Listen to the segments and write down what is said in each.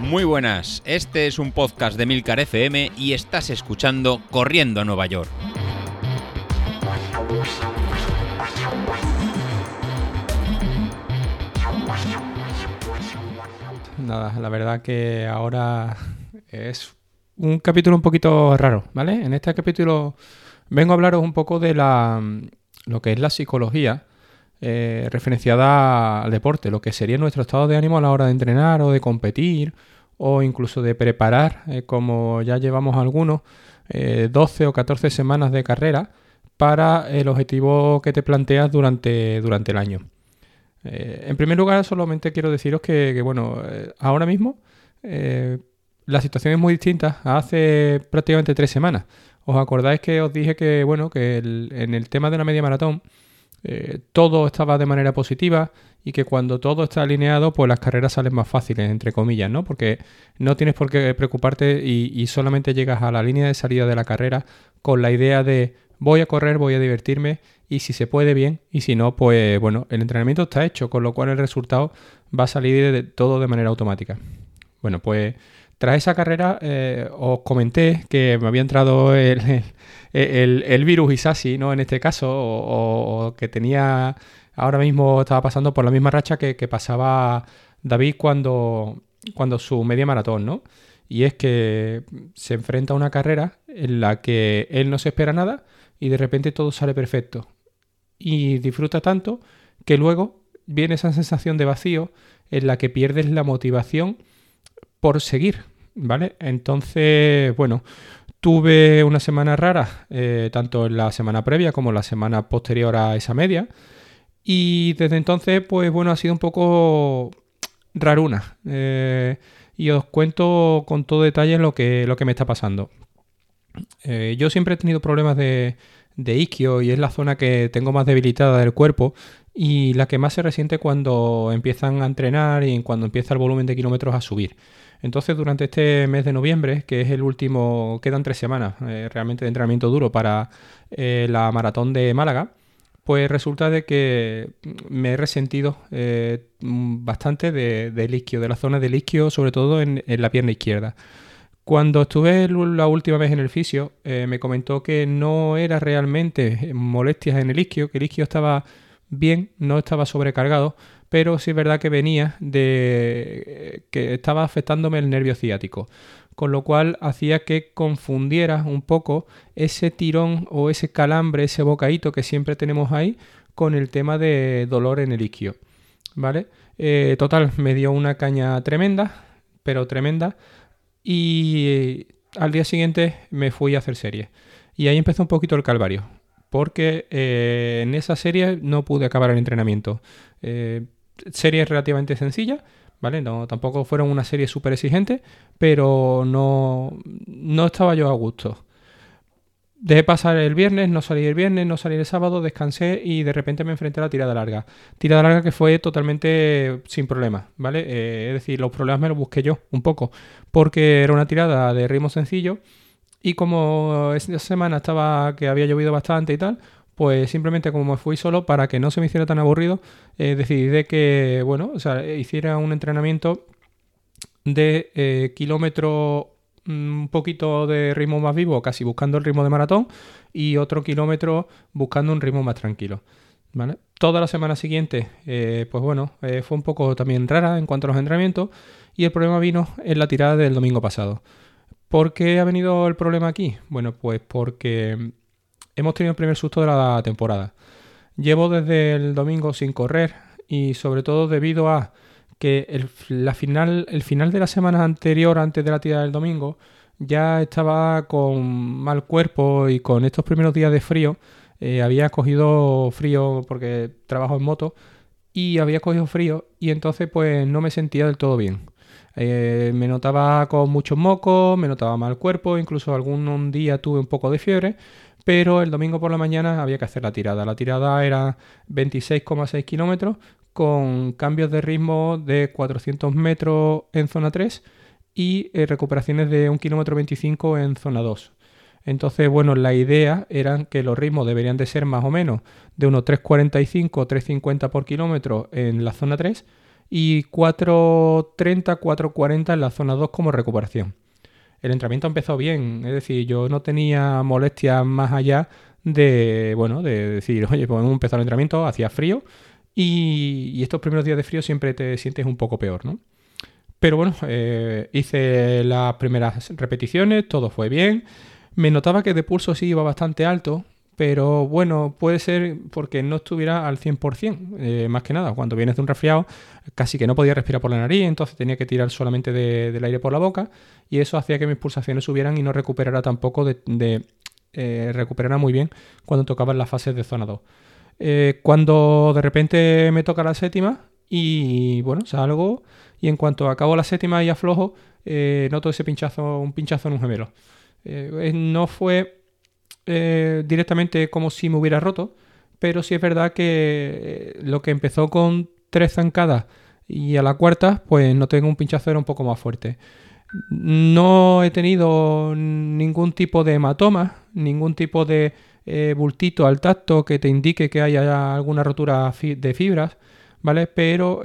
Muy buenas, este es un podcast de Milcar FM y estás escuchando Corriendo a Nueva York. Nada, la verdad que ahora es un capítulo un poquito raro, ¿vale? En este capítulo vengo a hablaros un poco de la lo que es la psicología eh, referenciada al deporte, lo que sería nuestro estado de ánimo a la hora de entrenar o de competir o incluso de preparar, eh, como ya llevamos algunos, 12 eh, o 14 semanas de carrera para el objetivo que te planteas durante, durante el año. en primer lugar, solamente quiero deciros que, bueno, ahora mismo la situación es muy distinta a hace prácticamente tres semanas. ¿Os acordáis que os dije que, bueno, que en el tema de la media maratón, eh, todo estaba de manera positiva y que cuando todo está alineado, pues las carreras salen más fáciles, entre comillas, ¿no? Porque no tienes por qué preocuparte y, solamente llegas a la línea de salida de la carrera con la idea de voy a correr, voy a divertirme y si se puede bien y si no, pues bueno, el entrenamiento está hecho, con lo cual el resultado va a salir de todo de manera automática. Bueno, pues tras esa carrera eh, os comenté que me había entrado el, el, el virus Isasi, ¿no? En este caso, o, que tenía, ahora mismo estaba pasando por la misma racha que, pasaba David cuando, cuando su media maratón, ¿no? Y es que se enfrenta a una carrera en la que él no se espera nada y de repente todo sale perfecto. Y disfruta tanto que luego viene esa sensación de vacío en la que pierdes la motivación por seguir, ¿vale? Entonces, bueno, Tuve una semana rara, eh, tanto en la semana previa como en la semana posterior a esa media. Y desde entonces, pues bueno, ha sido un poco raruna. Eh, y os cuento con todo detalle lo que, lo que me está pasando. Eh, yo siempre he tenido problemas de, de isquio y es la zona que tengo más debilitada del cuerpo y la que más se resiente cuando empiezan a entrenar y cuando empieza el volumen de kilómetros a subir. Entonces, durante este mes de noviembre, que es el último, quedan tres semanas eh, realmente de entrenamiento duro para eh, la maratón de Málaga, pues resulta de que me he resentido eh, bastante del de isquio, de la zona del isquio, sobre todo en, la pierna izquierda. Cuando estuve la última vez en el fisio, me comentó que no era realmente molestias en el isquio, que el isquio estaba bien, no estaba sobrecargado, pero sí es verdad que venía de que estaba afectándome el nervio ciático, con lo cual hacía que confundiera un poco ese tirón o ese calambre, ese bocadito que siempre tenemos ahí con el tema de dolor en el isquio, ¿vale? Eh, total, me dio una caña tremenda, pero tremenda, y al día siguiente me fui a hacer serie. Y ahí empezó un poquito el calvario, porque eh, en esa serie no pude acabar el entrenamiento. Eh, serie relativamente sencilla, ¿vale? No, tampoco fueron una serie súper exigente, pero no, no estaba yo a gusto. Dejé pasar el viernes, no salí el viernes, no salí el sábado, descansé y de repente me enfrenté a la tirada larga. Tirada larga que fue totalmente sin problemas, ¿vale? Eh, es decir, los problemas me los busqué yo un poco, porque era una tirada de ritmo sencillo y como esa semana estaba que había llovido bastante y tal, pues simplemente como me fui solo, para que no se me hiciera tan aburrido, eh, decidí de que, bueno, hiciera un entrenamiento de eh, kilómetro mm, un poquito de ritmo más vivo, casi buscando el ritmo de maratón, y otro kilómetro buscando un ritmo más tranquilo. ¿Vale? Toda la semana siguiente, eh, pues bueno, fue un poco también rara en cuanto a los entrenamientos, y el problema vino en la tirada del domingo pasado. ¿Por qué ha venido el problema aquí? Bueno, pues porque hemos tenido el primer susto de la temporada. Llevo desde el domingo sin correr y sobre todo debido a que el, la final, el final de la semana anterior, antes de la tirada del domingo, ya estaba con mal cuerpo y con estos primeros días de frío. Eh, había cogido frío porque trabajo en moto y había cogido frío y entonces pues no me sentía del todo bien. Eh, me notaba con muchos mocos, me notaba mal cuerpo, incluso algún día tuve un poco de fiebre pero el domingo por la mañana había que hacer la tirada. La tirada era 26,6 kilómetros con cambios de ritmo de 400 metros en zona 3 y eh, recuperaciones de 1 kilómetro 25 en zona 2. Entonces, bueno, la idea era que los ritmos deberían de ser más o menos de unos 3,45 o 3,50 por kilómetro en la zona 3 y 4.30, 4.40 en la zona 2 como recuperación. El entrenamiento empezó bien, es decir, yo no tenía molestias más allá de, bueno, de decir, oye, pues hemos empezado el entrenamiento, hacía frío y, estos primeros días de frío siempre te sientes un poco peor, ¿no? Pero bueno, eh, hice las primeras repeticiones, todo fue bien. Me notaba que de pulso sí iba bastante alto, pero bueno, puede ser porque no estuviera al 100%, eh, más que nada. Cuando vienes de un resfriado, casi que no podía respirar por la nariz, entonces tenía que tirar solamente del aire por la boca y eso hacía que mis pulsaciones subieran y no recuperara tampoco de, eh, recuperara muy bien cuando tocaba las fases de zona 2. Eh, cuando de repente me toca la séptima y bueno, salgo y en cuanto acabo la séptima y aflojo, noto ese pinchazo, un pinchazo en un gemelo. no fue eh, directamente como si me hubiera roto, pero sí es verdad que eh, lo que empezó con tres zancadas y a la cuarta, pues no tengo un pinchazo era un poco más fuerte. No he tenido ningún tipo de hematoma, ningún tipo de eh, bultito al tacto que te indique que haya alguna rotura de fibras, ¿vale? Pero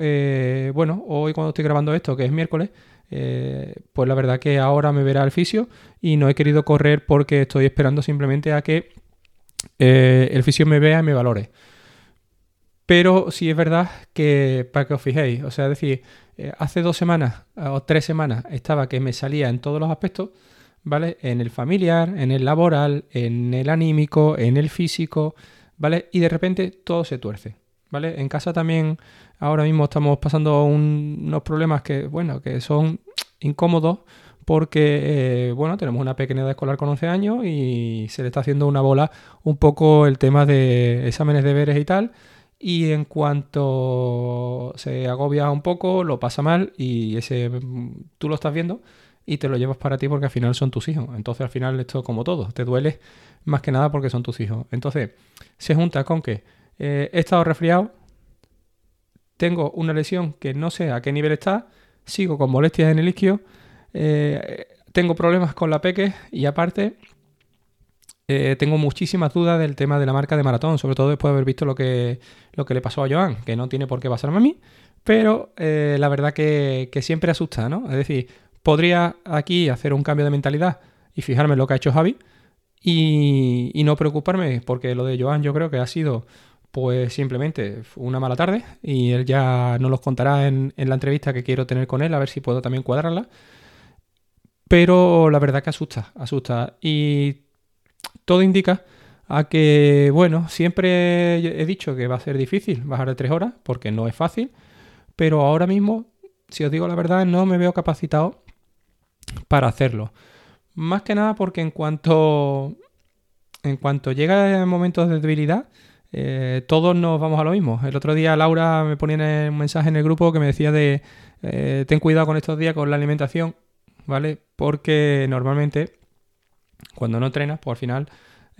bueno, hoy cuando estoy grabando esto, que es miércoles, eh, pues la verdad que ahora me verá el fisio y no he querido correr porque estoy esperando simplemente a que eh, el fisio me vea y me valore. Pero sí es verdad que, para que os fijéis, o sea, es decir, eh, hace dos semanas o tres semanas estaba que me salía en todos los aspectos, ¿vale? En el familiar, en el laboral, en el anímico, en el físico, ¿vale? Y de repente todo se tuerce, ¿vale? En casa también ahora mismo estamos pasando unos problemas que, bueno, que son incómodos porque, eh, bueno, tenemos una pequeña edad escolar con 11 años y se le está haciendo una bola un poco el tema de exámenes, deberes y tal. Y en cuanto se agobia un poco, lo pasa mal y ese tú lo estás viendo y te lo llevas para ti porque al final son tus hijos. Entonces al final esto como todo, te duele más que nada porque son tus hijos. Entonces se junta con que eh, he estado resfriado, tengo una lesión que no sé a qué nivel está, sigo con molestias en el isquio, eh, tengo problemas con la peque y aparte eh, tengo muchísimas dudas del tema de la marca de maratón, sobre todo después de haber visto lo que, lo que le pasó a Joan, que no tiene por qué pasarme a mí, pero la verdad que, siempre asusta, ¿no? Es decir, podría aquí hacer un cambio de mentalidad y fijarme en lo que ha hecho Javi y no preocuparme, porque lo de Joan yo creo que ha sido pues simplemente una mala tarde y él ya nos los contará en, la entrevista que quiero tener con él, a ver si puedo también cuadrarla. Pero la verdad que asusta, asusta. Y todo indica a que, bueno, siempre he dicho que va a ser difícil bajar de tres horas, porque no es fácil, pero ahora mismo, si os digo la verdad, no me veo capacitado para hacerlo. Más que nada porque en cuanto, en cuanto llega momentos de debilidad, eh, todos nos vamos a lo mismo. El otro día Laura me ponía un mensaje en el grupo que me decía de eh, ten cuidado con estos días con la alimentación, ¿vale? Porque normalmente cuando no entrenas, pues al final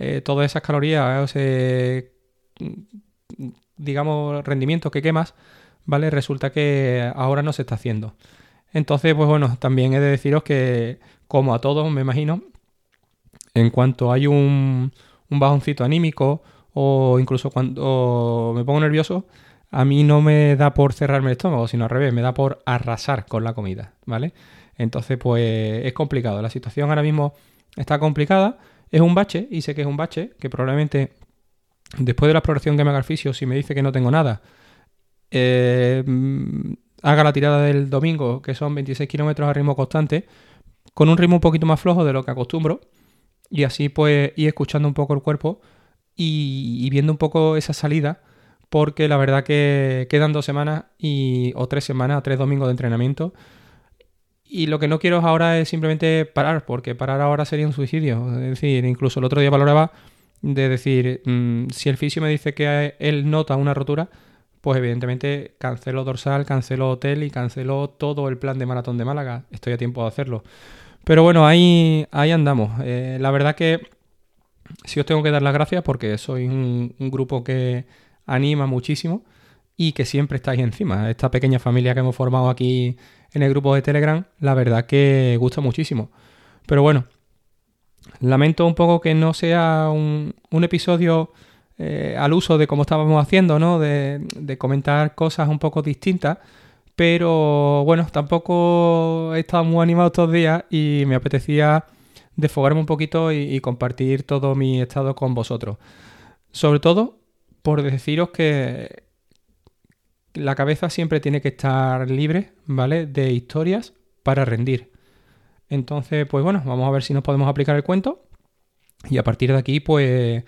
eh, todas esas calorías, ese, digamos, rendimiento que quemas, ¿vale? Resulta que ahora no se está haciendo. Entonces, pues bueno, también he de deciros que, como a todos, me imagino, en cuanto hay un, un bajoncito anímico, o incluso cuando me pongo nervioso, a mí no me da por cerrarme el estómago, sino al revés, me da por arrasar con la comida, ¿vale? Entonces, pues es complicado. La situación ahora mismo está complicada. Es un bache, y sé que es un bache, que probablemente después de la exploración que me haga el fisio, si me dice que no tengo nada, eh, haga la tirada del domingo, que son 26 kilómetros a ritmo constante, con un ritmo un poquito más flojo de lo que acostumbro, y así pues ir escuchando un poco el cuerpo y, viendo un poco esa salida, porque la verdad que quedan dos semanas y, o tres semanas, tres domingos de entrenamiento. Y lo que no quiero ahora es simplemente parar, porque parar ahora sería un suicidio. Es decir, incluso el otro día valoraba de decir, mm, si el fisio me dice que él nota una rotura, pues evidentemente cancelo dorsal, cancelo hotel y cancelo todo el plan de maratón de Málaga. Estoy a tiempo de hacerlo. Pero bueno, ahí, ahí andamos. Eh, la verdad que sí os tengo que dar las gracias porque sois un, grupo que anima muchísimo y que siempre estáis encima. Esta pequeña familia que hemos formado aquí en el grupo de Telegram, la verdad que gusta muchísimo. Pero bueno, lamento un poco que no sea un, episodio eh, al uso de como estábamos haciendo, ¿no? De, de, comentar cosas un poco distintas. Pero bueno, tampoco he estado muy animado estos días y me apetecía desfogarme un poquito y, compartir todo mi estado con vosotros. Sobre todo por deciros que la cabeza siempre tiene que estar libre, ¿vale? De historias para rendir. Entonces, pues bueno, vamos a ver si nos podemos aplicar el cuento. Y a partir de aquí, pues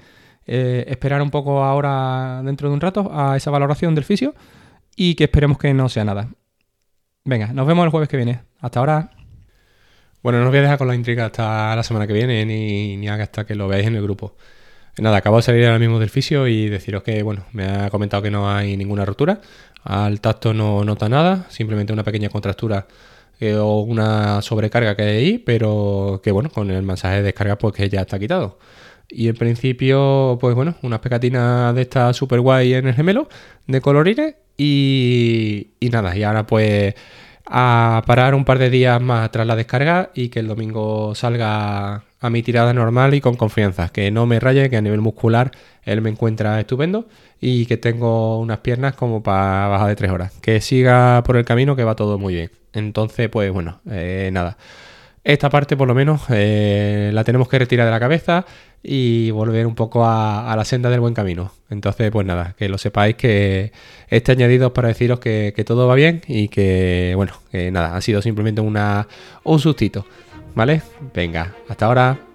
eh, esperar un poco ahora, dentro de un rato, a esa valoración del fisio y que esperemos que no sea nada. Venga, nos vemos el jueves que viene. Hasta ahora. Bueno, no os voy a dejar con la intriga hasta la semana que viene, ni, ni hasta que lo veáis en el grupo. Nada, acabo de salir ahora mismo del fisio y deciros que, bueno, me ha comentado que no hay ninguna rotura. Al tacto no nota nada, simplemente una pequeña contractura eh, o una sobrecarga que hay pero que, bueno, con el mensaje de descarga, pues que ya está quitado. Y en principio, pues bueno, unas pegatinas de estas super guay en el gemelo, de colorines y nada, y ahora pues a parar un par de días más tras la descarga y que el domingo salga a mi tirada normal y con confianza, que no me raye, que a nivel muscular él me encuentra estupendo y que tengo unas piernas como para bajar de tres horas, que siga por el camino que va todo muy bien. Entonces, pues bueno, eh, nada. Esta parte por lo menos eh, la tenemos que retirar de la cabeza y volver un poco a, la senda del buen camino. Entonces, pues nada, que lo sepáis que este añadido para deciros que, todo va bien y que, bueno, que nada, ha sido simplemente una, un sustito. ¿Vale? Venga, hasta ahora.